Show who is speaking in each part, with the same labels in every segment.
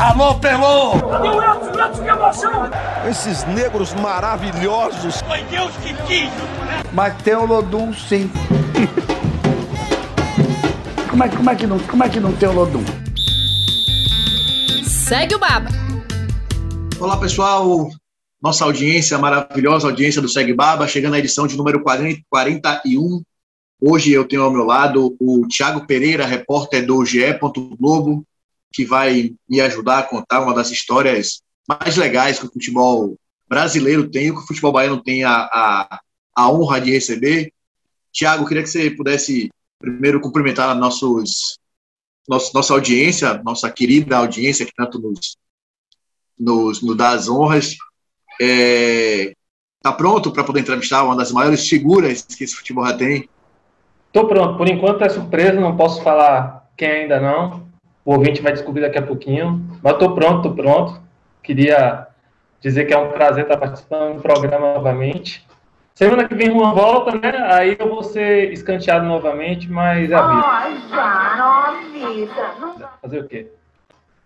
Speaker 1: Alô, Pelô!
Speaker 2: Edson? Edson, que emoção!
Speaker 1: Esses negros maravilhosos.
Speaker 2: Foi Deus que quis!
Speaker 3: Mas tem o Lodum, sim. como, é, como, é que não, como é que não tem o Lodum?
Speaker 4: Segue o Baba.
Speaker 5: Olá, pessoal. Nossa audiência, maravilhosa audiência do Segue Baba, chegando à edição de número 40, 41. Hoje eu tenho ao meu lado o Tiago Pereira, repórter do GE. Globo, que vai me ajudar a contar uma das histórias mais legais que o futebol brasileiro tem, que o futebol baiano tem a, a, a honra de receber. Tiago, queria que você pudesse primeiro cumprimentar nossos, nosso, nossa audiência, nossa querida audiência que tanto nos, nos, nos dá as honras. É, tá pronto para poder entrevistar uma das maiores figuras que esse futebol já tem?
Speaker 6: Tô pronto. Por enquanto é surpresa, não posso falar quem ainda não. O ouvinte vai descobrir daqui a pouquinho. Mas tô pronto, tô pronto. Queria dizer que é um prazer estar participando do programa novamente. Semana que vem uma volta, né? Aí eu vou ser escanteado novamente, mas é a vida.
Speaker 7: Ai, já, não avisa.
Speaker 6: Fazer o quê?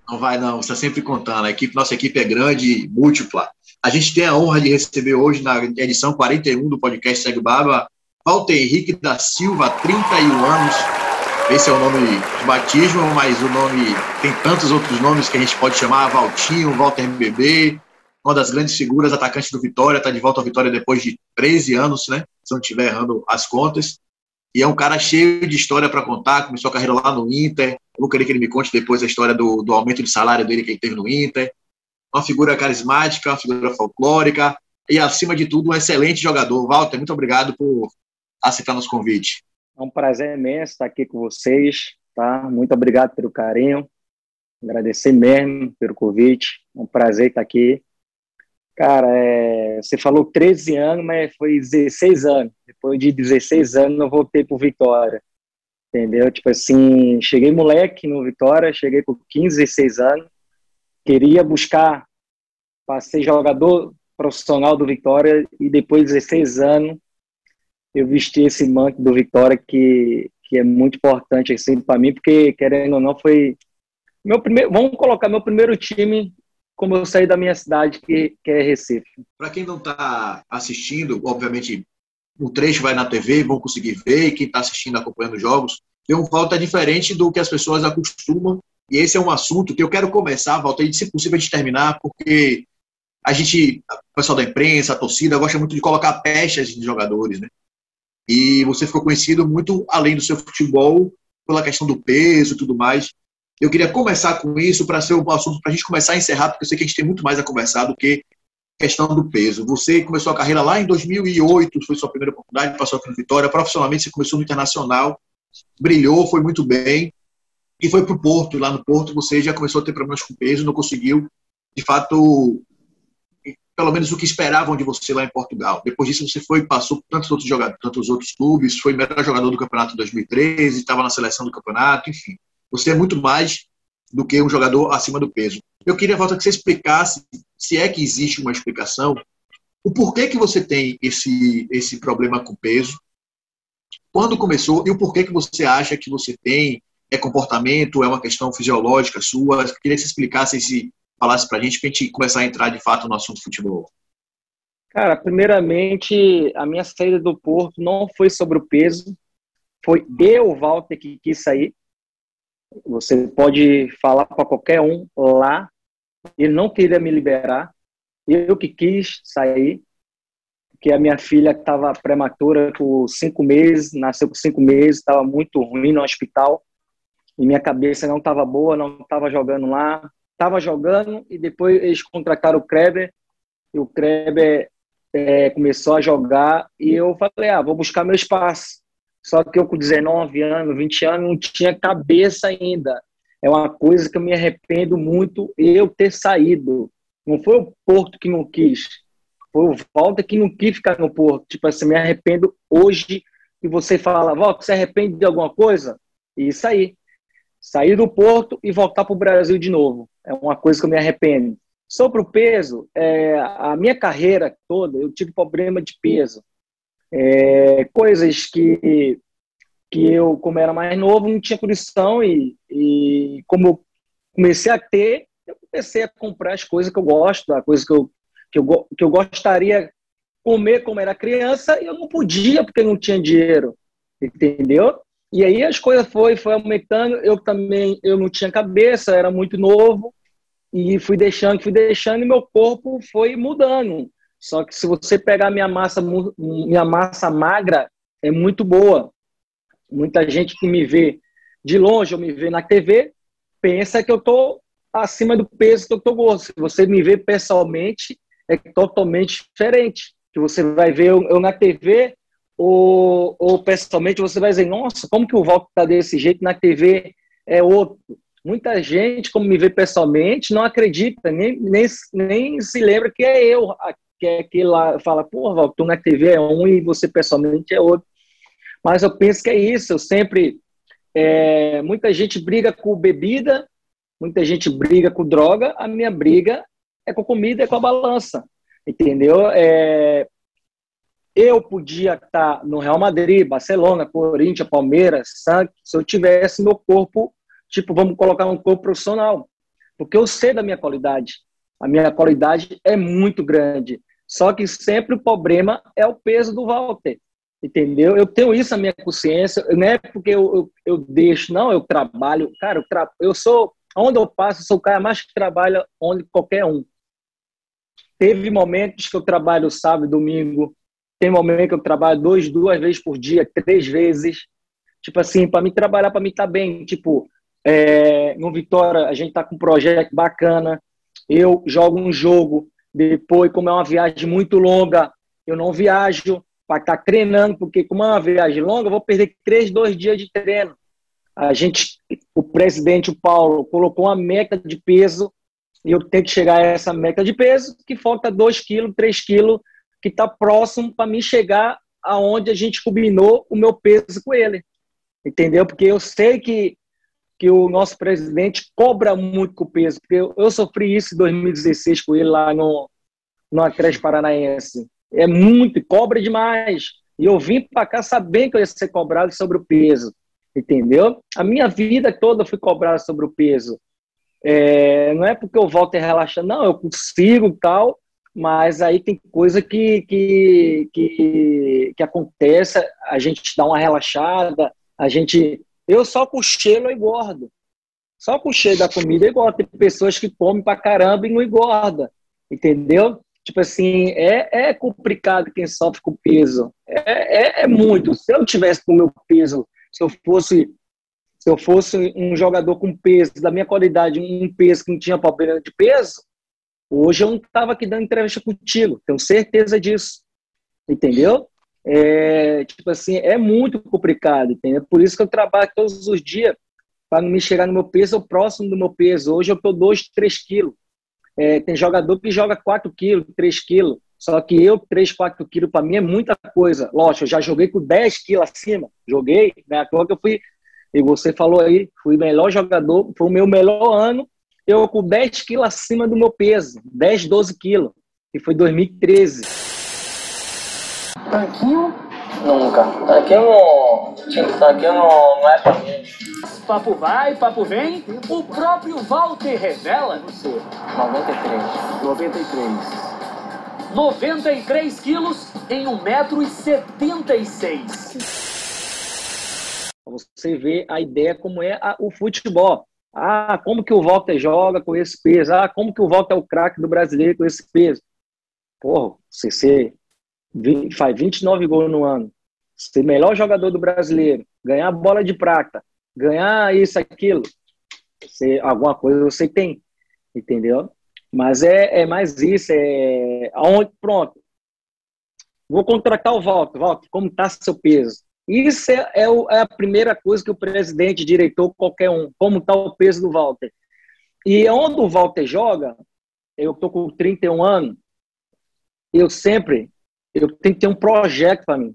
Speaker 5: Não vai, não. Você está sempre contando. A equipe, nossa equipe é grande, múltipla. A gente tem a honra de receber hoje, na edição 41 do podcast Segue Baba, Walter Henrique da Silva, 31 anos. Esse é o nome de batismo, mas o nome tem tantos outros nomes que a gente pode chamar Valtinho, Walter BB, uma das grandes figuras, atacante do Vitória, está de volta ao Vitória depois de 13 anos, né? Se não estiver errando as contas. E é um cara cheio de história para contar. Começou a carreira lá no Inter. Eu vou querer que ele me conte depois a história do, do aumento de salário dele que ele teve no Inter. Uma figura carismática, uma figura folclórica e, acima de tudo, um excelente jogador. Walter, muito obrigado por aceitar nosso convite.
Speaker 8: É um prazer imenso estar aqui com vocês, tá? Muito obrigado pelo carinho. Agradecer mesmo pelo convite. É um prazer estar aqui. Cara, é, você falou 13 anos, mas foi 16 anos. Depois de 16 anos, eu voltei pro Vitória. Entendeu? Tipo assim, cheguei moleque no Vitória, cheguei com 15, 16 anos. Queria buscar para ser jogador profissional do Vitória e depois de 16 anos eu vesti esse manto do Vitória que, que é muito importante assim para mim, porque querendo ou não foi meu primeiro, vamos colocar meu primeiro time como eu saí da minha cidade, que, que é Recife.
Speaker 5: Para quem não está assistindo, obviamente o trecho vai na TV, vão conseguir ver, e quem está assistindo, acompanhando os jogos, tem um Volta diferente do que as pessoas acostumam, e esse é um assunto que eu quero começar, Volta, e se possível a gente terminar, porque a gente, o pessoal da imprensa, a torcida, gosta muito de colocar pechas de jogadores, né? E você ficou conhecido muito além do seu futebol, pela questão do peso e tudo mais. Eu queria começar com isso para ser um assunto para a gente começar a encerrar, porque eu sei que a gente tem muito mais a conversar do que questão do peso. Você começou a carreira lá em 2008, foi sua primeira oportunidade, passou no Vitória. Profissionalmente, você começou no Internacional, brilhou, foi muito bem, e foi para o Porto. Lá no Porto, você já começou a ter problemas com peso, não conseguiu, de fato, pelo menos o que esperavam de você lá em Portugal. Depois disso, você foi passou por tantos outros jogadores, tantos outros clubes, foi melhor jogador do campeonato em 2013, estava na seleção do campeonato, enfim. Você é muito mais do que um jogador acima do peso. Eu queria, Walter, que você explicasse, se é que existe uma explicação, o porquê que você tem esse, esse problema com peso, quando começou e o porquê que você acha que você tem, é comportamento, é uma questão fisiológica sua. Eu queria que você explicasse e falasse para a gente, para a gente começar a entrar de fato no assunto futebol.
Speaker 8: Cara, primeiramente, a minha saída do Porto não foi sobre o peso, foi eu, Walter, que quis sair. Você pode falar para qualquer um lá, ele não queria me liberar, eu que quis sair, porque a minha filha estava prematura por cinco meses, nasceu por cinco meses, estava muito ruim no hospital, e minha cabeça não estava boa, não estava jogando lá, estava jogando, e depois eles contrataram o Kreber, e o Kreber é, começou a jogar, e eu falei, ah, vou buscar meu espaço. Só que eu com 19 anos, 20 anos, não tinha cabeça ainda. É uma coisa que eu me arrependo muito eu ter saído. Não foi o Porto que não quis. Foi o Walter que não quis ficar no Porto. Tipo assim, me arrependo hoje e você fala, Walter, você arrepende de alguma coisa? E sair. Sair do Porto e voltar para o Brasil de novo. É uma coisa que eu me arrependo. Sobre o peso, é, a minha carreira toda, eu tive problema de peso é, coisas que, que eu, como era mais novo, não tinha condição e, e como eu comecei a ter, eu comecei a comprar as coisas que eu gosto, a coisa que eu, que eu, que eu gostaria comer como era criança e eu não podia porque não tinha dinheiro, entendeu? E aí as coisas foi, foi aumentando, eu também, eu não tinha cabeça, era muito novo, e fui deixando, fui deixando, e meu corpo foi mudando. Só que se você pegar minha massa, minha massa magra, é muito boa. Muita gente que me vê de longe, ou me vê na TV, pensa que eu tô acima do peso que eu tô gordo. Se você me vê pessoalmente, é totalmente diferente. Que você vai ver eu, eu na TV, ou, ou pessoalmente, você vai dizer, nossa, como que o Walter tá desse jeito na TV é outro. Muita gente, como me vê pessoalmente, não acredita, nem, nem, nem se lembra que é eu, que é aquele lá, fala, pô, Val, tu na TV é um e você pessoalmente é outro. Mas eu penso que é isso, eu sempre. É, muita gente briga com bebida, muita gente briga com droga, a minha briga é com comida, é com a balança, entendeu? É, eu podia estar no Real Madrid, Barcelona, Corinthians, Palmeiras, Santos, se eu tivesse meu corpo Tipo, vamos colocar um corpo profissional. Porque eu sei da minha qualidade. A minha qualidade é muito grande. Só que sempre o problema é o peso do Walter. Entendeu? Eu tenho isso na minha consciência. Não é porque eu, eu, eu deixo, não, eu trabalho. Cara, eu, tra... eu sou. Onde eu passo, eu sou o cara mais que trabalha onde qualquer um. Teve momentos que eu trabalho sábado domingo. Tem momentos que eu trabalho dois, duas vezes por dia, três vezes. Tipo assim, para mim trabalhar, para mim tá bem. Tipo, é, no Vitória, a gente está com um projeto bacana. Eu jogo um jogo, depois, como é uma viagem muito longa, eu não viajo para estar tá treinando, porque como é uma viagem longa, eu vou perder três, dois dias de treino. A gente, o presidente, o Paulo, colocou uma meta de peso e eu tenho que chegar a essa meta de peso, que falta 2 quilos, 3 quilos, que está próximo para mim chegar aonde a gente combinou o meu peso com ele. Entendeu? Porque eu sei que que o nosso presidente cobra muito com o peso, porque eu, eu sofri isso em 2016 com ele lá no, no Acres Paranaense. É muito, cobra demais. E eu vim para cá sabendo que eu ia ser cobrado sobre o peso, entendeu? A minha vida toda eu fui cobrado sobre o peso. É, não é porque eu volto a relaxar, não, eu consigo tal, mas aí tem coisa que, que, que, que acontece, a gente dá uma relaxada, a gente eu só com cheiro eu engordo. Só com o cheiro da comida eu engordo. Tem pessoas que comem pra caramba e não engorda. Entendeu? Tipo assim, é, é complicado quem sofre com peso. É, é, é muito. Se eu tivesse com o meu peso, se eu fosse se eu fosse um jogador com peso, da minha qualidade, um peso que não tinha problema de peso, hoje eu não estava aqui dando entrevista contigo. Tenho certeza disso. Entendeu? é, tipo assim, é muito complicado, entendeu? Por isso que eu trabalho todos os dias para me chegar no meu peso, ou próximo do meu peso. Hoje eu tô 2, 3 quilos. É, tem jogador que joga 4 quilos, 3 quilos. Só que eu, 3, 4 quilos, para mim é muita coisa. Lógico, eu já joguei com 10 quilos acima. Joguei, né? que eu fui, e você falou aí, fui melhor jogador, foi o meu melhor ano, eu com 10 quilos acima do meu peso, 10, 12 quilos, e foi 2013.
Speaker 4: Tanquinho? Nunca. Tanquinho não. Tanquinho não, não é pra mim.
Speaker 2: Papo vai, papo vem. O próprio Walter revela.
Speaker 4: Você. 93.
Speaker 2: 93. 93 quilos em 1,76m.
Speaker 8: Você vê a ideia como é a, o futebol. Ah, como que o Walter joga com esse peso? Ah, como que o Walter é o craque do brasileiro com esse peso? Porra, CC, faz 29 gols no ano, ser melhor jogador do brasileiro, ganhar bola de prata, ganhar isso, aquilo, você, alguma coisa você tem, entendeu? Mas é, é mais isso, é aonde, pronto. Vou contratar o Walter, Walter, como está seu peso? Isso é, é, é, a primeira coisa que o presidente, diretor, qualquer um, como está o peso do Walter. E onde o Walter joga, eu estou com 31 anos, eu sempre eu tenho que ter um projeto para mim.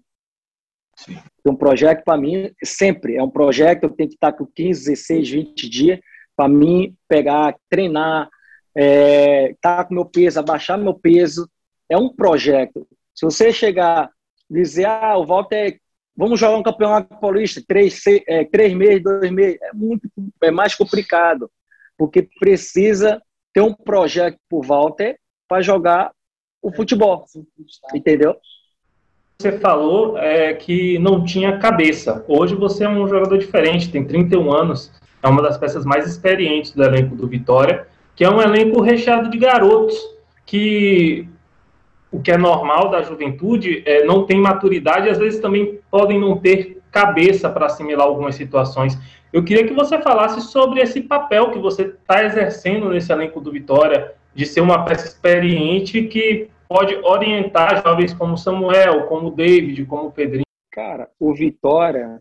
Speaker 8: Sim. Um projeto para mim sempre é um projeto. Eu tenho que estar com 15, 16, 20 dias para mim pegar, treinar, é, estar tá com meu peso, abaixar meu peso. É um projeto. Se você chegar dizer, ah, o Walter, é, vamos jogar um campeonato paulista, três, é, três meses, dois meses, é muito, é mais complicado, porque precisa ter um projeto pro Walter para jogar o futebol. Entendeu?
Speaker 6: Você falou é, que não tinha cabeça. Hoje você é um jogador diferente, tem 31 anos, é uma das peças mais experientes do elenco do Vitória, que é um elenco recheado de garotos que o que é normal da juventude é, não tem maturidade às vezes também podem não ter cabeça para assimilar algumas situações. Eu queria que você falasse sobre esse papel que você está exercendo nesse elenco do Vitória, de ser uma peça experiente que pode orientar jovens como Samuel, como David, como Pedrinho.
Speaker 8: Cara, o Vitória,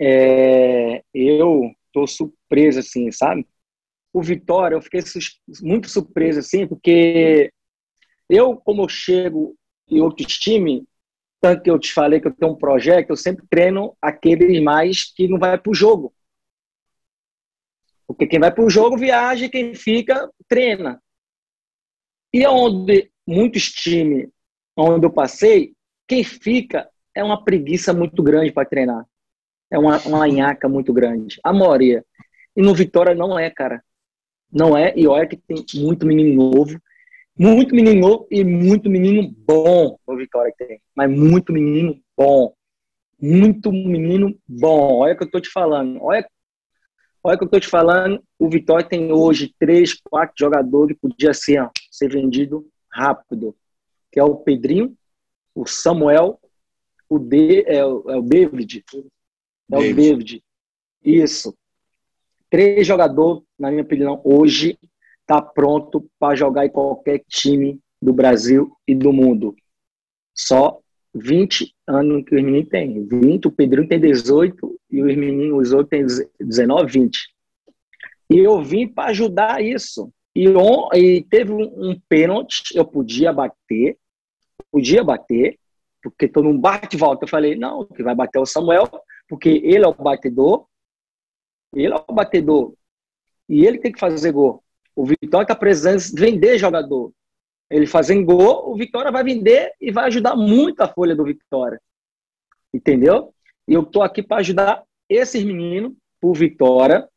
Speaker 8: é, eu tô surpreso, assim, sabe? O Vitória, eu fiquei muito surpreso, assim, porque eu, como eu chego em outros times, tanto que eu te falei que eu tenho um projeto, eu sempre treino aqueles mais que não vai para o jogo. Porque quem vai para o jogo viaja quem fica treina. E onde muitos times onde eu passei, quem fica é uma preguiça muito grande para treinar. É uma, uma nhaca muito grande. A maioria. E no Vitória não é, cara. Não é. E olha que tem muito menino novo. Muito menino e muito menino bom no Vitória que tem. Mas muito menino bom. Muito menino bom. Olha o que eu tô te falando. Olha Olha o que eu estou te falando, o Vitória tem hoje três, quatro jogadores que podia ser, ó, ser vendido rápido, que é o Pedrinho, o Samuel, o, De, é, o, é o David, é David. o David. Isso. Três jogadores, na minha opinião, hoje está pronto para jogar em qualquer time do Brasil e do mundo. Só 20 anos que o menino tem. 20, o Pedrinho tem 18 e os meninos, os outros têm 19, 20. E eu vim para ajudar isso. E, on, e teve um, um pênalti, eu podia bater, podia bater, porque todo mundo bate e volta. Eu falei, não, que vai bater é o Samuel, porque ele é o batedor, ele é o batedor, e ele tem que fazer gol. O Vitória está precisando vender jogador. Ele fazendo gol, o Vitória vai vender e vai ajudar muito a folha do Vitória. Entendeu? E eu estou aqui para ajudar esses meninos, por Vitória,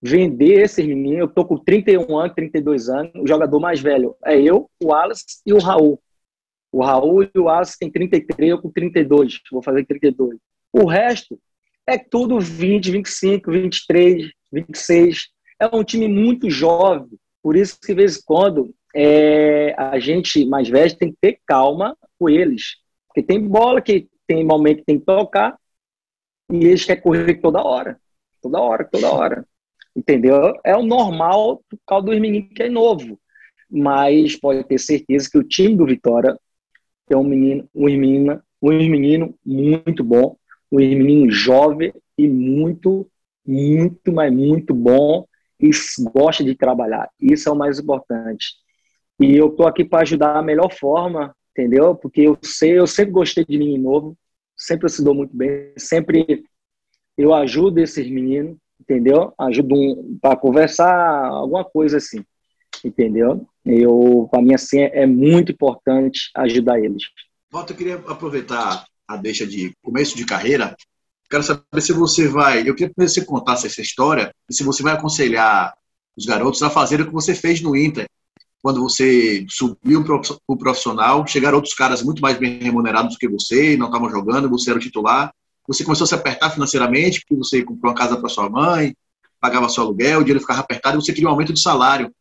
Speaker 8: vender esses meninos. Eu estou com 31 anos, 32 anos. O jogador mais velho é eu, o Wallace e o Raul. O Raul e o Wallace têm 33, eu com 32. Vou fazer 32. O resto é tudo 20, 25, 23, 26. É um time muito jovem. Por isso que, de vez em quando, é, a gente mais velho tem que ter calma com eles. Porque tem bola que tem momento que tem que tocar e eles querem correr toda hora. Toda hora, toda hora. Entendeu? É o normal por causa dos meninos que é novo. Mas pode ter certeza que o time do Vitória tem um menino, um menino, um menino muito bom, um menino jovem e muito, muito, mas muito bom e gosta de trabalhar. Isso é o mais importante. E eu tô aqui para ajudar da melhor forma, entendeu? Porque eu sei, eu sempre gostei de menino novo, sempre se dou muito bem, sempre eu ajudo esses meninos, entendeu? Ajudo um, para conversar, alguma coisa assim, entendeu? Eu, para mim, assim, é muito importante ajudar eles.
Speaker 5: Walter, eu queria aproveitar a deixa de começo de carreira. Quero saber se você vai. Eu queria que você contasse essa história e se você vai aconselhar os garotos a fazer o que você fez no Inter, quando você subiu para o profissional, chegaram outros caras muito mais bem remunerados do que você, não estavam jogando, você era o titular. Você começou a se apertar financeiramente, porque você comprou uma casa para sua mãe, pagava seu aluguel, o dinheiro ficava apertado e você queria um aumento de salário.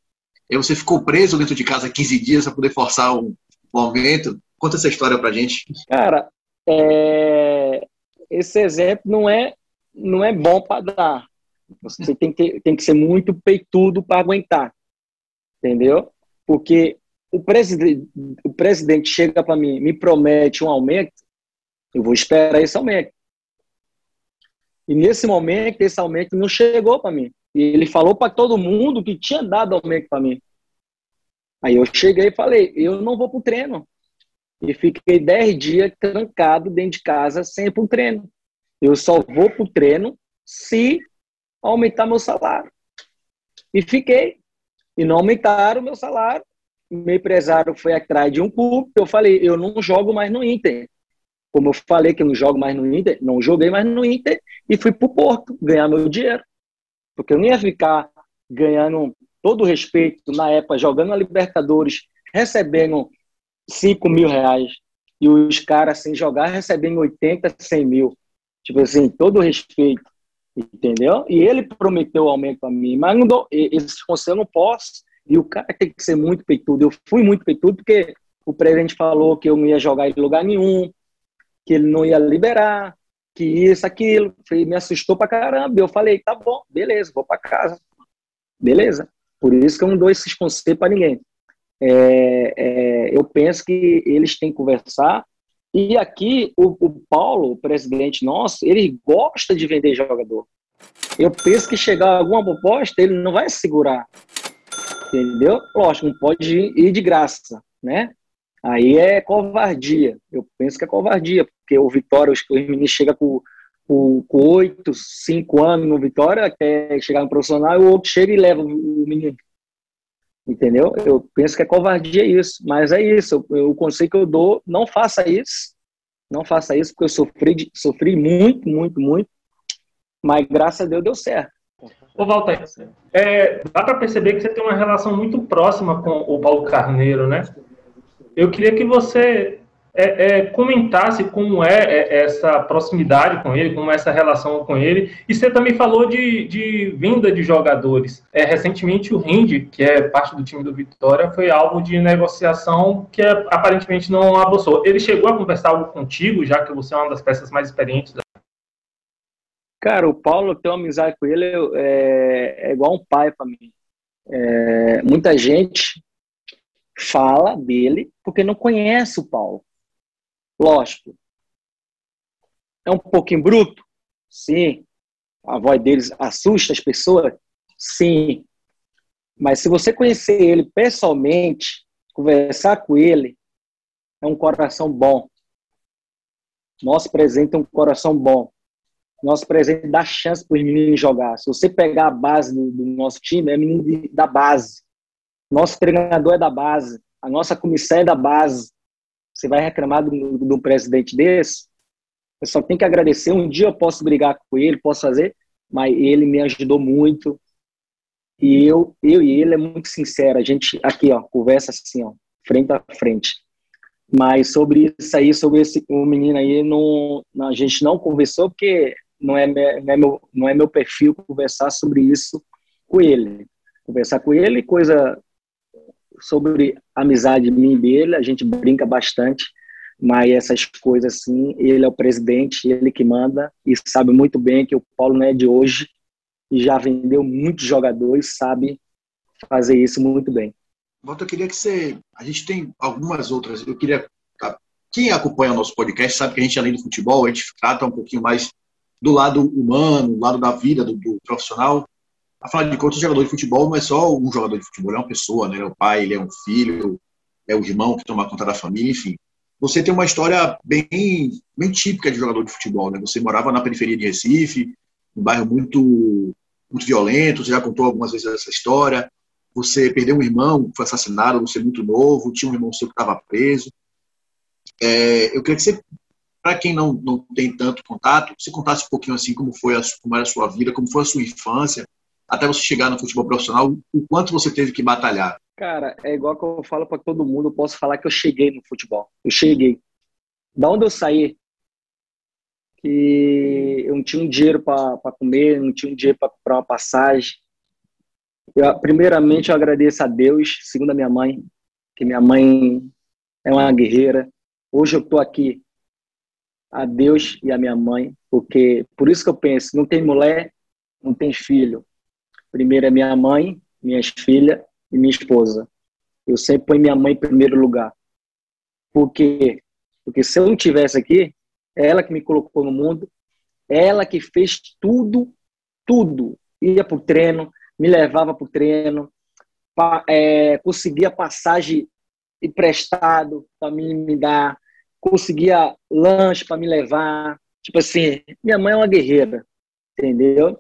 Speaker 5: Aí você ficou preso dentro de casa 15 dias para poder forçar um, um aumento. Conta essa história para gente.
Speaker 8: Cara, é... esse exemplo não é, não é bom para dar. Você tem que, tem que ser muito peitudo para aguentar. Entendeu? Porque o presidente, o presidente chega para mim, me promete um aumento, eu vou esperar esse aumento. E nesse momento, esse aumento não chegou para mim. E ele falou para todo mundo que tinha dado aumento para mim. Aí eu cheguei e falei, eu não vou para o treino. E fiquei 10 dias trancado dentro de casa sem para o treino. Eu só vou para o treino se aumentar meu salário. E fiquei e não aumentaram o meu salário. Meu empresário foi atrás de um clube. Eu falei, eu não jogo mais no Inter. Como eu falei que eu não jogo mais no Inter, não joguei mais no Inter e fui pro Porto ganhar meu dinheiro. Porque eu não ia ficar ganhando todo respeito, na época, jogando a Libertadores, recebendo 5 mil reais, e os caras, sem jogar, recebendo 80, 100 mil. Tipo assim, todo respeito, entendeu? E ele prometeu aumento a mim, mas não dou, esse conselho eu não posso, e o cara tem que ser muito peitudo. Eu fui muito peitudo porque o presidente falou que eu não ia jogar em lugar nenhum, que ele não ia liberar, que isso, aquilo. Me assustou pra caramba. Eu falei, tá bom, beleza, vou pra casa. Beleza. Por isso que eu não dou esses conselhos para ninguém. É, é, eu penso que eles têm que conversar. E aqui, o, o, Paulo, o presidente nosso, ele gosta de vender jogador. Eu penso que chegar alguma proposta, ele não vai segurar. Entendeu? Lógico, não pode ir de graça, né? Aí é covardia. Eu penso que é covardia, porque o Vitória, os, os meninos chegam com, 8, 5 anos no Vitória, até chegar no profissional, e o outro chega e leva o menino. Entendeu? Eu penso que é covardia isso, mas é isso. Eu, o conselho que eu dou, não faça isso. Não faça isso, porque eu sofri, sofri muito, muito, muito. Mas graças a Deus deu certo.
Speaker 6: Ô, Walter, é, dá para perceber que você tem uma relação muito próxima com o Paulo Carneiro, né? Eu queria que você é, é, comentasse como é, é, essa proximidade com ele, como é essa relação com ele. E você também falou de, de vinda de jogadores. É, recentemente, o Rinde, que é parte do time do Vitória, foi alvo de negociação que é, aparentemente não avançou. Ele chegou a conversar algo contigo, já que você é uma das peças mais experientes da
Speaker 8: Cara, o Paulo, tem uma amizade com ele é, é igual um pai para mim. É, muita gente fala dele porque não conhece o Paulo. Lógico. É um pouquinho bruto? Sim. A voz deles assusta as pessoas? Sim. Mas se você conhecer ele pessoalmente, conversar com ele, é um coração bom. Nosso presente é um coração bom. Nosso presente dá chance para os meninos jogar. Se você pegar a base do, do nosso time, é menino da base. Nosso treinador é da base. A nossa comissão é da base. Você vai reclamar do, do presidente desse? Eu só tenho que agradecer. Um dia eu posso brigar com ele, posso fazer, mas ele me ajudou muito. E eu, eu e ele é muito sincero. A gente aqui, ó, conversa assim, ó, frente a frente. Mas sobre isso aí, sobre esse o menino aí, não, a gente não conversou porque não é, não é, meu, não é meu perfil conversar sobre isso com ele. Conversar com ele, coisa sobre amizade minha e dele, a gente brinca bastante, mas essas coisas assim, ele é o presidente, ele que manda e sabe muito bem que o Paulo não é de hoje e já vendeu muitos jogadores, sabe fazer isso muito bem.
Speaker 5: Walter, eu queria que você. A gente tem algumas outras. Eu queria. Tá, quem acompanha o nosso podcast sabe que a gente, além do futebol, a gente trata um pouquinho mais do lado humano, do lado da vida do, do profissional afinal de contas, jogador de futebol não é só um jogador de futebol, é uma pessoa, né? Ele é o pai, ele é um filho, é o irmão que toma conta da família, enfim. Você tem uma história bem, bem típica de jogador de futebol, né? Você morava na periferia de Recife, um bairro muito, muito violento, você já contou algumas vezes essa história. Você perdeu um irmão foi assassinado, você é muito novo, tinha um irmão seu que estava preso. É, eu queria que você, para quem não, não tem tanto contato, você contasse um pouquinho assim como foi a, como era a sua vida, como foi a sua infância, até você chegar no futebol profissional, o quanto você teve que batalhar?
Speaker 8: Cara, é igual que eu falo para todo mundo, eu posso falar que eu cheguei no futebol. Eu cheguei. Da onde eu saí, que eu não tinha um dinheiro para comer, não tinha um dinheiro para comprar uma passagem. Eu, primeiramente, eu agradeço a Deus, segundo a minha mãe, que minha mãe é uma guerreira. Hoje eu estou aqui a Deus e a minha mãe, porque por isso que eu penso, não tem mulher, não tem filho. Primeiro é minha mãe, minhas filhas e minha esposa. Eu sempre ponho minha mãe em primeiro lugar. Por quê? Porque se eu não tivesse aqui, é ela que me colocou no mundo, é ela que fez tudo, tudo. Ia para o treino, me levava para o treino, é, conseguia passagem emprestado para mim me dar, conseguia lanche para me levar. Tipo assim, minha mãe é uma guerreira, entendeu?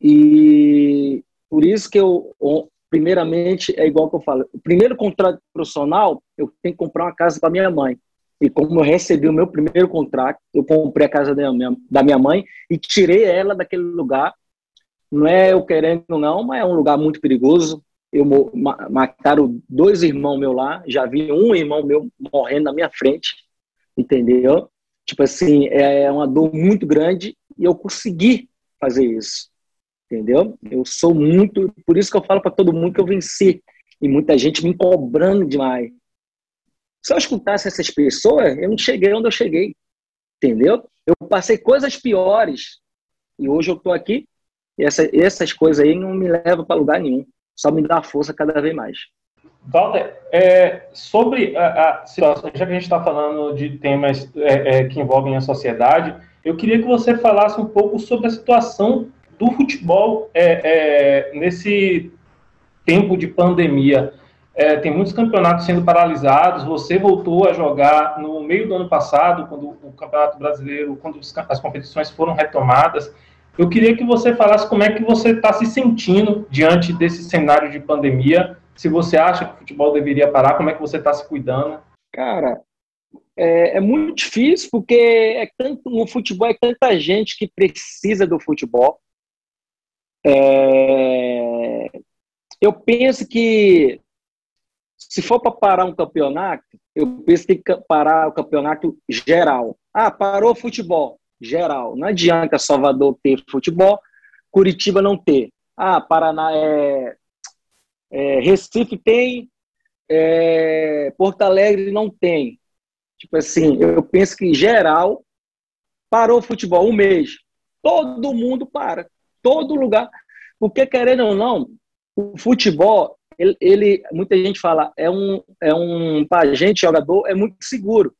Speaker 8: E por isso que eu, primeiramente, é igual que eu falo, o primeiro contrato profissional, eu tenho que comprar uma casa para minha mãe. E como eu recebi o meu primeiro contrato, eu comprei a casa da minha, da minha mãe e tirei ela daquele lugar. Não é eu querendo, não, mas é um lugar muito perigoso. eu mataram dois irmãos meus lá, já vi um irmão meu morrendo na minha frente, entendeu? Tipo assim, é uma dor muito grande e eu consegui fazer isso, entendeu? Eu sou muito, por isso que eu falo para todo mundo que eu venci e muita gente me cobrando demais. Se eu escutasse essas pessoas, eu não cheguei onde eu cheguei, entendeu? Eu passei coisas piores e hoje eu estou aqui e essa, essas coisas aí não me levam para lugar nenhum só me dá força cada vez mais.
Speaker 6: Walter, é, sobre a, a, situação, já que a gente está falando de temas é, é, que envolvem a sociedade, eu queria que você falasse um pouco sobre a situação do futebol é, é, nesse tempo de pandemia. É, tem muitos campeonatos sendo paralisados. Você voltou a jogar no meio do ano passado, quando o Campeonato Brasileiro, quando as competições foram retomadas. Eu queria que você falasse como é que você está se sentindo diante desse cenário de pandemia. Se você acha que o futebol deveria parar, como é que você está se cuidando?
Speaker 8: Cara, é, é, muito difícil porque é tanto no futebol é tanta gente que precisa do futebol. É, eu penso que se for para parar um campeonato, eu penso que tem que parar o campeonato geral. Ah, parou o futebol geral. Não adianta Salvador ter futebol, Curitiba não ter. Ah, Paraná é, é Recife tem, é, Porto Alegre não tem. Tipo assim, eu penso que em geral parou o futebol um mês. Todo mundo para, todo lugar. Porque querendo ou não, o futebol, ele, ele muita gente fala, é um, é um para gente jogador é muito seguro.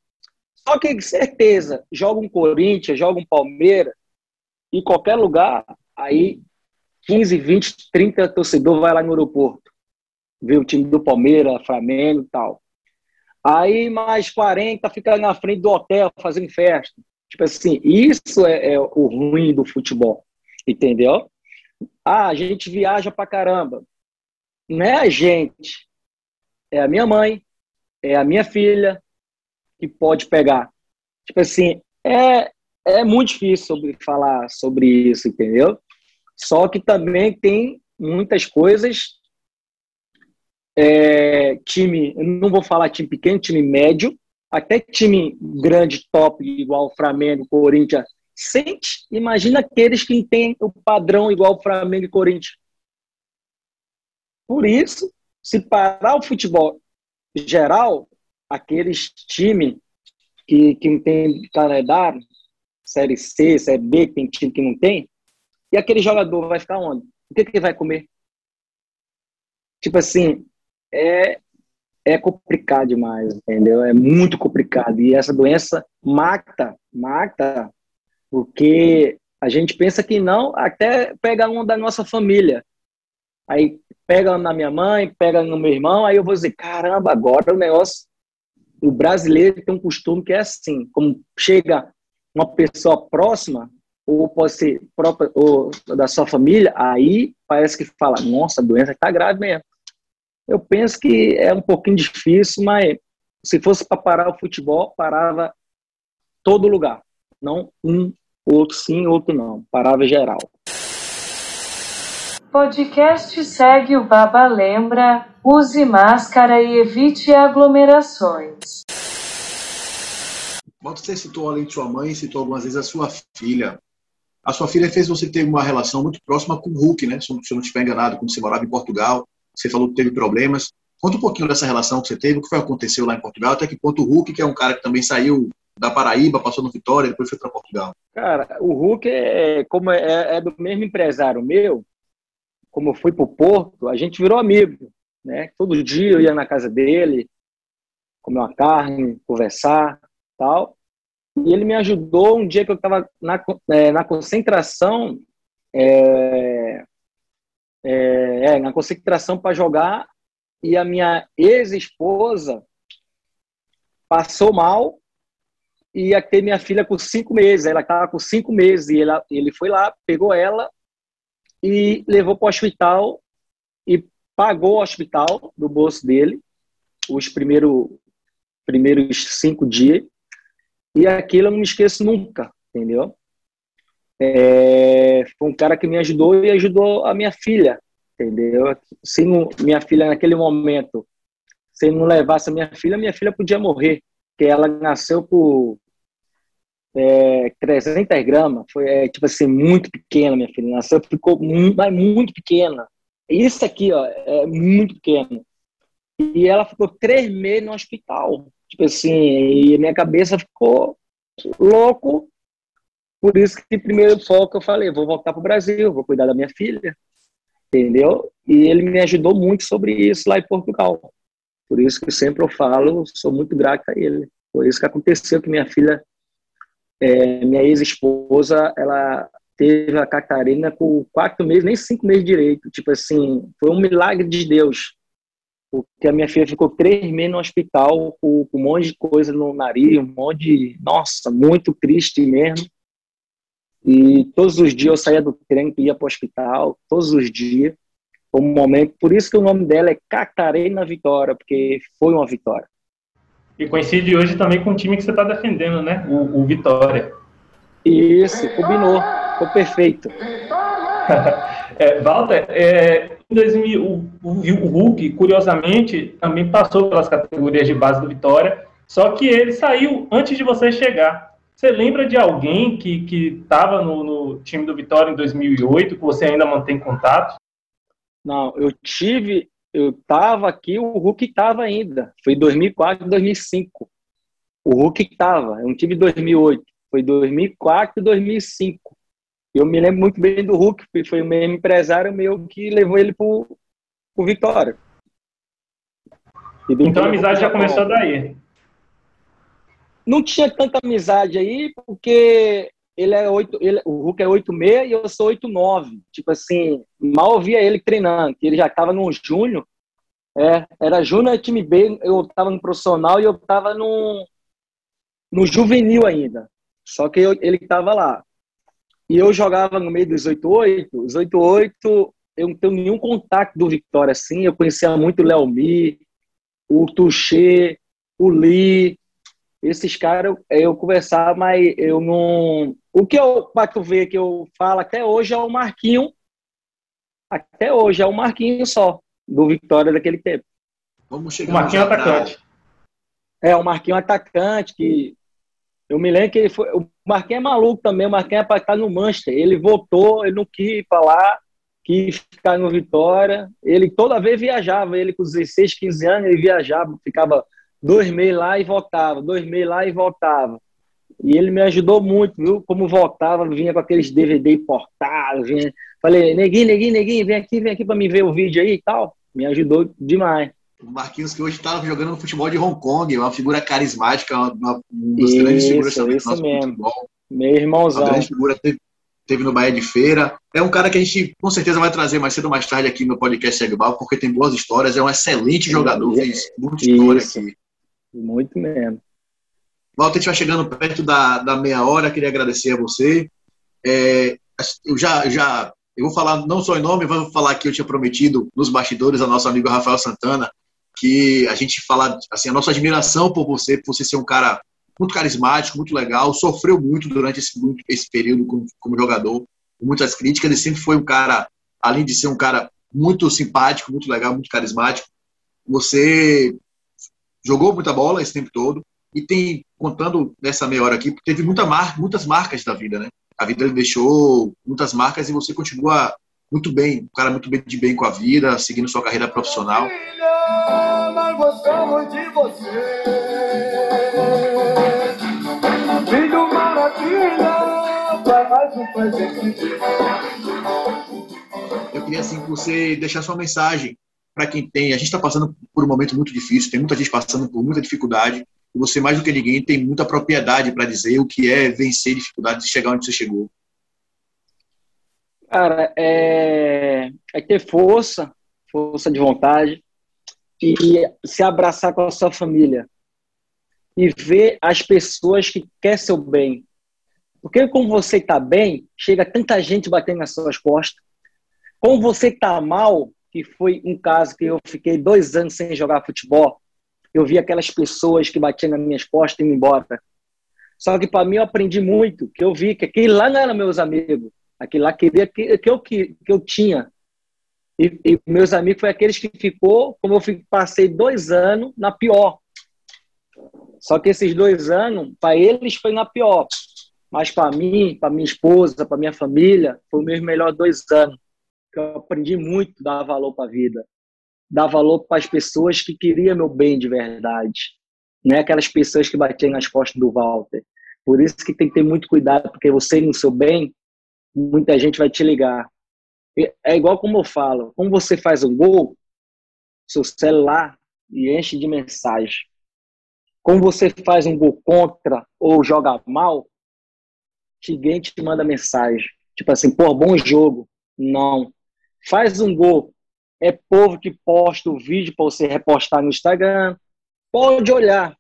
Speaker 8: Só que, certeza, joga um Corinthians, joga um Palmeiras, em qualquer lugar, aí 15, 20, 30 torcedor vai lá no aeroporto. Vê o time do Palmeiras, Flamengo e tal. Aí mais 40 fica na frente do hotel fazendo festa. Tipo assim, isso é, é o ruim do futebol. Entendeu? Ah, a gente viaja pra caramba. Não é a gente. É a minha mãe, é a minha filha, que pode pegar. Tipo assim, é, é muito difícil falar sobre isso, entendeu? Só que também tem muitas coisas. É, time, não vou falar time pequeno, time médio, até time grande, top, igual Flamengo, Corinthians, sente. Imagina aqueles que têm o padrão igual Flamengo e Corinthians. Por isso, se parar o futebol geral, aqueles times que, que não tem calendário, Série C, Série B, que tem time que não tem, e aquele jogador vai ficar onde? O que, que ele vai comer? Tipo assim, é, é complicado demais, entendeu? É muito complicado. E essa doença mata, mata, porque a gente pensa que não, até pega um da nossa família. Aí pega na minha mãe, pega no meu irmão, aí eu vou dizer, caramba, agora o negócio o brasileiro tem um costume que é assim, como chega uma pessoa próxima, ou pode ser própria ou da sua família, aí parece que fala, nossa, a doença está grave mesmo. Eu penso que é um pouquinho difícil, mas se fosse para parar o futebol, parava todo lugar. Não um, outro sim, outro não. Parava geral.
Speaker 9: Podcast segue o Baba Lembra, use máscara e evite aglomerações.
Speaker 5: Você citou além de sua mãe, citou algumas vezes a sua filha. A sua filha fez você ter uma relação muito próxima com o Hulk, né? Se eu não estiver enganado, quando você morava em Portugal, você falou que teve problemas. Conta um pouquinho dessa relação que você teve, o que foi aconteceu lá em Portugal, até que ponto o Hulk, que é um cara que também saiu da Paraíba, passou no Vitória, depois foi para Portugal.
Speaker 8: Cara, o Hulk é como é, é do mesmo empresário meu, como eu fui para o Porto, a gente virou amigo. Né? Todo dia eu ia na casa dele, comer uma carne, conversar tal. E ele me ajudou um dia que eu estava na, é, na concentração, é, é, é na concentração para jogar, e a minha ex-esposa passou mal e ia ter minha filha com cinco meses. Ela estava com cinco meses e ela, ele foi lá, pegou ela e levou para o hospital e pagou o hospital do bolso dele os primeiros primeiros cinco dias e aquilo eu não me esqueço nunca, entendeu? É, foi um cara que me ajudou e ajudou a minha filha, entendeu? Se não, minha filha naquele momento, se não levasse a minha filha, minha filha podia morrer, porque ela nasceu por é, 300 gramas, foi é, tipo assim, muito pequena, minha filha, nasceu, ficou muito, muito pequena. Isso aqui, ó, é muito pequeno. E ela ficou três meses no hospital, tipo assim, e minha cabeça ficou louco, por isso que primeiro foco eu falei, vou voltar para o Brasil, vou cuidar da minha filha, entendeu? E ele me ajudou muito sobre isso lá em Portugal. Por isso que sempre eu falo, sou muito grato a ele. Por isso que aconteceu que minha filha, é, minha ex-esposa, ela teve a Catarina com quatro meses, nem cinco meses direito. Tipo assim, foi um milagre de Deus. Porque a minha filha ficou três meses no hospital com, com um monte de coisa no nariz, um monte de. Nossa, muito triste mesmo. E todos os dias eu saía do trem e ia para o hospital, todos os dias um momento. Por isso que o nome dela é Catarina Vitória, porque foi uma vitória.
Speaker 6: E coincide hoje também com o time que você está defendendo, né? O, o, Vitória.
Speaker 8: Isso, combinou. Ficou perfeito.
Speaker 6: é, Walter, é, em 2000, o, o, o Hulk, curiosamente, também passou pelas categorias de base do Vitória, só que ele saiu antes de você chegar. Você lembra de alguém que estava no, no, time do Vitória em 2008, que você ainda mantém contato?
Speaker 8: Não, eu tive, eu tava aqui, o Hulk tava ainda. Foi 2004, 2005. O Hulk tava, eu não tive 2008, foi 2004 e 2005. Eu me lembro muito bem do Hulk, foi o mesmo empresário meu que levou ele pro, pro Vitória.
Speaker 6: Então a amizade já começou daí.
Speaker 8: Não tinha tanta amizade aí, porque ele é 8, ele, o Hulk é 8,6 e eu sou 8,9. Tipo assim, mal via ele treinando, que ele já estava no júnior. É, era júnior time B, eu estava no profissional e eu estava no, no juvenil ainda. Só que eu, ele estava lá. E eu jogava no meio dos 8-8. Os 8-8, eu não tenho nenhum contato do Vitória assim. Eu conhecia muito o Léo Mi, o Tuxê, o Lee. Esses caras eu, conversava, mas eu não, o que eu, para tu ver que eu falo até hoje é o Marquinho. Até hoje é o Marquinho só, do Vitória daquele tempo.
Speaker 5: Vamos chegar
Speaker 6: o Marquinho atacante.
Speaker 8: É, o Marquinho atacante, que eu me lembro que ele foi. O Marquinhos é maluco também, o Marquinhos é para estar no Manchester. Ele voltou, ele não quis ir para lá, quis ficar no Vitória. Ele toda vez viajava, ele com 16, 15 anos, ele viajava, ficava dois meses lá e voltava, dois meses lá e voltava. E ele me ajudou muito, viu? Como voltava, vinha com aqueles DVD importados, vinha... Falei, neguinho, neguinho, neguinho, vem aqui, vem aqui para me ver o vídeo aí e tal. Me ajudou demais.
Speaker 5: O Marquinhos, que hoje está jogando no futebol de Hong Kong, uma figura carismática, uma, uma das grandes figuras também
Speaker 8: do mesmo. futebol. Meu irmãozão. Uma
Speaker 5: grande figura teve, teve no Bahia de Feira. É um cara que a gente com certeza vai trazer mais cedo ou mais tarde aqui no podcast Segbal, porque tem boas histórias, é um excelente jogador, fez muita história aqui.
Speaker 8: Muito mesmo.
Speaker 5: Walter, a gente vai chegando perto da, da meia hora, queria agradecer a você. É, eu já, já eu vou falar não só em nome, vou falar que eu tinha prometido nos bastidores a nosso amigo Rafael Santana que a gente fala assim a nossa admiração por você, por você ser um cara muito carismático, muito legal, sofreu muito durante esse, esse período como, como jogador, com muitas críticas, ele sempre foi um cara, além de ser um cara muito simpático, muito legal, muito carismático, você jogou muita bola esse tempo todo, e tem, contando nessa meia hora aqui, teve muita mar, muitas marcas da vida, né? A vida deixou muitas marcas e você continua muito bem, um cara muito bem de bem com a vida, seguindo sua carreira profissional. Nós gostamos de você. Filho maravilha, mais um presente. Eu queria assim que você deixar sua mensagem para quem tem. A gente está passando por um momento muito difícil, tem muita gente passando por muita dificuldade e você, mais do que ninguém, tem muita propriedade para dizer o que é vencer dificuldades e chegar onde você chegou.
Speaker 8: Cara, é, é ter força, força de vontade e se abraçar com a sua família e ver as pessoas que querem seu bem. Porque como você está bem, chega tanta gente batendo nas suas costas. Como você está mal, que foi um caso que eu fiquei dois anos sem jogar futebol, eu vi aquelas pessoas que batiam nas minhas costas e iam embora. Só que para mim eu aprendi muito, que eu vi que aquele lá não eram meus amigos, aquele lá queria que, que, eu, que, que eu tinha. E, e meus amigos foi aqueles que ficou, como eu fico, passei dois anos na pior. Só que esses dois anos, para eles foi na pior. Mas para mim, para minha esposa, para minha família, foi os meus melhores dois anos. Eu aprendi muito dar valor para a vida. Dar valor para as pessoas que queriam meu bem de verdade. Não é aquelas pessoas que batiam nas costas do Walter. Por isso que tem que ter muito cuidado, porque você no seu bem, muita gente vai te ligar. É igual como eu falo, como você faz um gol, seu celular e enche de mensagem. Como você faz um gol contra ou joga mal, ninguém te manda mensagem. Tipo assim, pô, bom jogo. Não. Faz um gol. É povo que posta o vídeo para você repostar no Instagram. Pode olhar.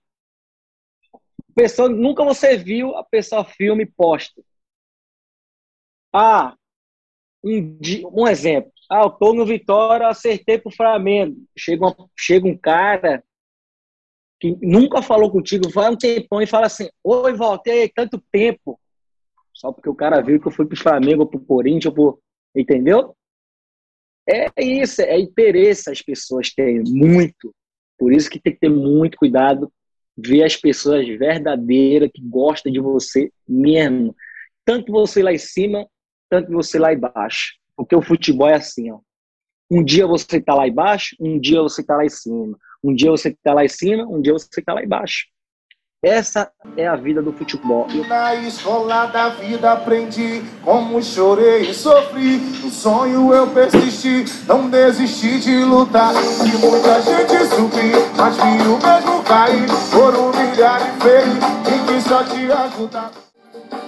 Speaker 8: Pessoa, nunca você viu a pessoa filme e posta. Ah, um, um exemplo. Ah, eu tô no Vitória, acertei pro Flamengo. Chega, uma, chega um cara que nunca falou contigo, vai um tempão e fala assim: Oi, voltei tanto tempo. Só porque o cara viu que eu fui pro Flamengo, pro Corinthians, pro... entendeu? É isso, é interesse as pessoas têm, muito. Por isso que tem que ter muito cuidado, ver as pessoas verdadeiras que gostam de você mesmo. Tanto você lá em cima, tanto você lá embaixo. Porque o futebol é assim, ó. Um dia você está lá embaixo, um dia você está lá em cima. Um dia você está lá em cima, um dia você está lá embaixo. Essa é a vida do futebol.
Speaker 10: Na escola da vida aprendi como chorei e sofri. No sonho eu persisti, não desisti de lutar. E muita gente subir, mas vi o mesmo cair. Humilhar e ferir, e quis só te ajudar.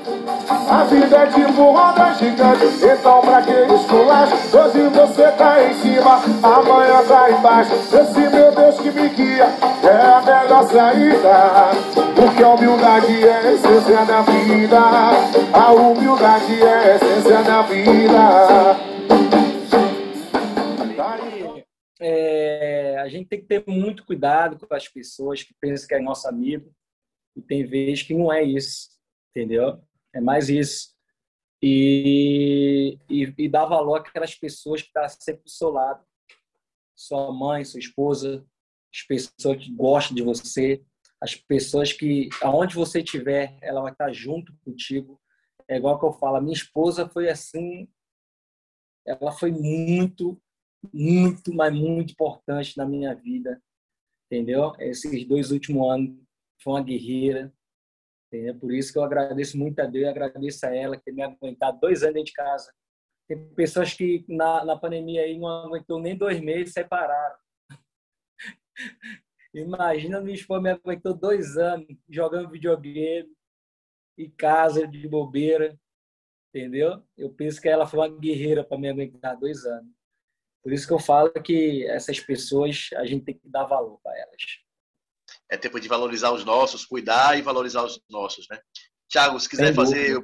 Speaker 10: A vida é tipo roda gigante, então pra que esculacho? Hoje você tá em cima, amanhã tá embaixo. Esse meu Deus que me guia é a melhor saída. Porque a humildade é a essência da vida. A humildade é a essência da vida.
Speaker 8: É, a gente tem que ter muito cuidado com as pessoas que pensam que é nosso amigo e tem vezes que não é isso entendeu? É mais isso. E, e, e dar valor àquelas pessoas que estão tá sempre do seu lado. Sua mãe, sua esposa, as pessoas que gostam de você, as pessoas que, aonde você estiver, ela vai estar junto contigo. É igual que eu falo, minha esposa foi assim, ela foi muito, muito, mas muito importante na minha vida, entendeu? Esses dois últimos anos foi uma guerreira, é por isso que eu agradeço muito a Deus e agradeço a ela que me aguentado dois anos dentro de casa. Tem pessoas que na, na pandemia aí não aguentou nem dois meses separaram. Imagina minha esposa me aguentou dois anos jogando videogame em casa de bobeira, entendeu? Eu penso que ela foi uma guerreira para me aguentar dois anos. Por isso que eu falo que essas pessoas a gente tem que dar valor para elas
Speaker 5: é tempo de valorizar os nossos, cuidar e valorizar os nossos, né? Tiago, se quiser fazer,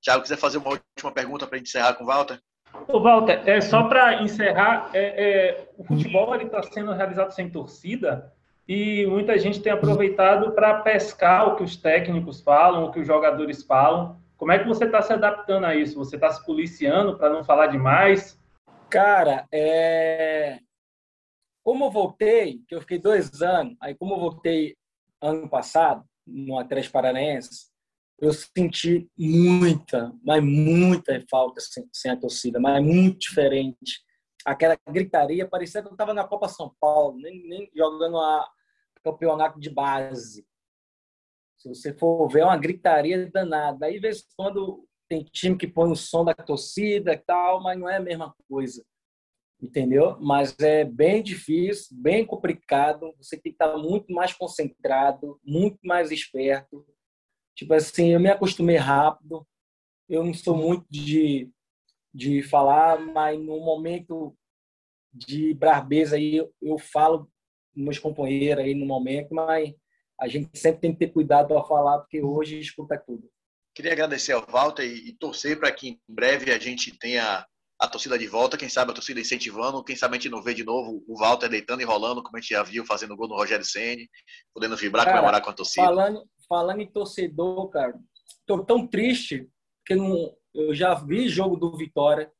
Speaker 5: Tiago, quiser fazer uma última pergunta para encerrar com o Walter.
Speaker 6: Ô, Walter, é só para encerrar, é, é, o futebol ele está sendo realizado sem torcida e muita gente tem aproveitado para pescar o que os técnicos falam, o que os jogadores falam. Como é que você está se adaptando a isso? Você está se policiando para não falar demais?
Speaker 8: Cara, é... Como eu voltei, que eu fiquei dois anos, aí como eu voltei ano passado, no Atlético Paranaense, eu senti muita, mas muita falta sem, sem a torcida, mas muito diferente. Aquela gritaria parecia que eu estava na Copa São Paulo, nem, nem jogando a campeonato de base. Se você for ver, é uma gritaria danada. Aí, vez quando, tem time que põe o som da torcida e tal, mas não é a mesma coisa entendeu? Mas é bem difícil, bem complicado. Você tem que estar muito mais concentrado, muito mais esperto. Tipo assim, eu me acostumei rápido. Eu não sou muito de, de falar, mas no momento de brabeza aí eu, eu falo com meus companheiros aí no momento, mas a gente sempre tem que ter cuidado para falar, porque hoje escuta tudo.
Speaker 5: Queria agradecer ao Walter e, e torcer para que em breve a gente tenha a torcida de volta, quem sabe a torcida incentivando, quem sabe a gente não vê de novo o Walter deitando e rolando, como a gente já viu, fazendo gol no Rogério Senni, podendo vibrar, cara, comemorar com a torcida.
Speaker 8: Falando, falando em torcedor, cara, tô tão triste que não, eu já vi jogo do Vitória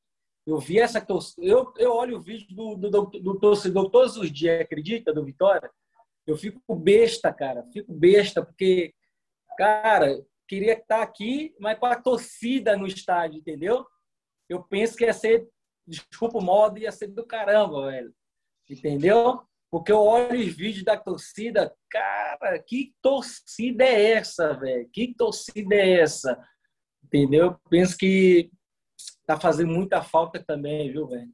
Speaker 8: Eu vi essa torcida. Eu, eu olho o vídeo do, do, do, do torcedor todos os dias, acredita, do Vitória? Eu fico besta, cara. Fico besta, porque, cara, queria estar aqui, mas com a torcida no estádio, entendeu? Eu penso que ia ser, desculpa o modo, ia ser do caramba, velho. Entendeu? Porque eu olho os vídeos da torcida, cara, que torcida é essa, velho? Que torcida é essa? Entendeu? Penso que tá fazendo muita falta também, viu, velho?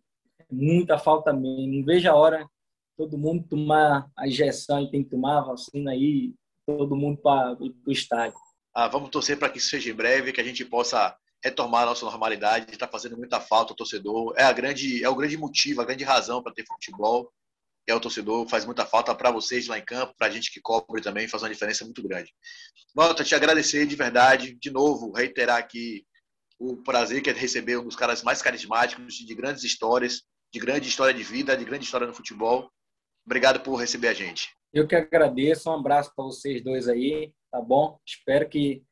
Speaker 8: Muita falta mesmo. Não vejo a hora todo mundo tomar a injeção e tem que tomar a vacina aí, todo mundo para o estádio.
Speaker 5: Ah, vamos torcer para que isso seja em breve, que a gente possa retomar a nossa normalidade. Está fazendo muita falta o torcedor. É, a grande, é o grande motivo, a grande razão para ter futebol é o torcedor, faz muita falta para vocês lá em campo, para a gente que cobre também, faz uma diferença muito grande. Volta, te agradecer de verdade, de novo, reiterar aqui o prazer que é receber um dos caras mais carismáticos, de grandes histórias, de grande história de vida, de grande história no futebol. Obrigado por receber a gente.
Speaker 8: Eu que agradeço, um abraço para vocês dois aí, tá bom? Espero que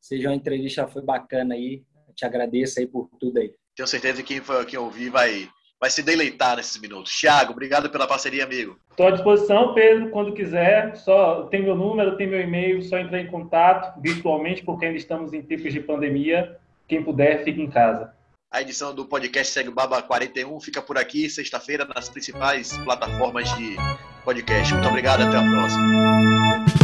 Speaker 8: seja uma entrevista foi bacana aí. Te agradeço aí por tudo aí.
Speaker 5: Tenho certeza que quem, quem ouvir vai vai se deleitar nesses minutos. Thiago, obrigado pela parceria, amigo.
Speaker 6: Estou à disposição, Pedro, quando quiser. Só tem meu número, tem meu e-mail, só entrar em contato virtualmente, porque ainda estamos em tempos de pandemia. Quem puder, fique em casa.
Speaker 5: A edição do podcast Segue o Baba 41 fica por aqui, sexta-feira, nas principais plataformas de podcast. Muito obrigado, até a próxima.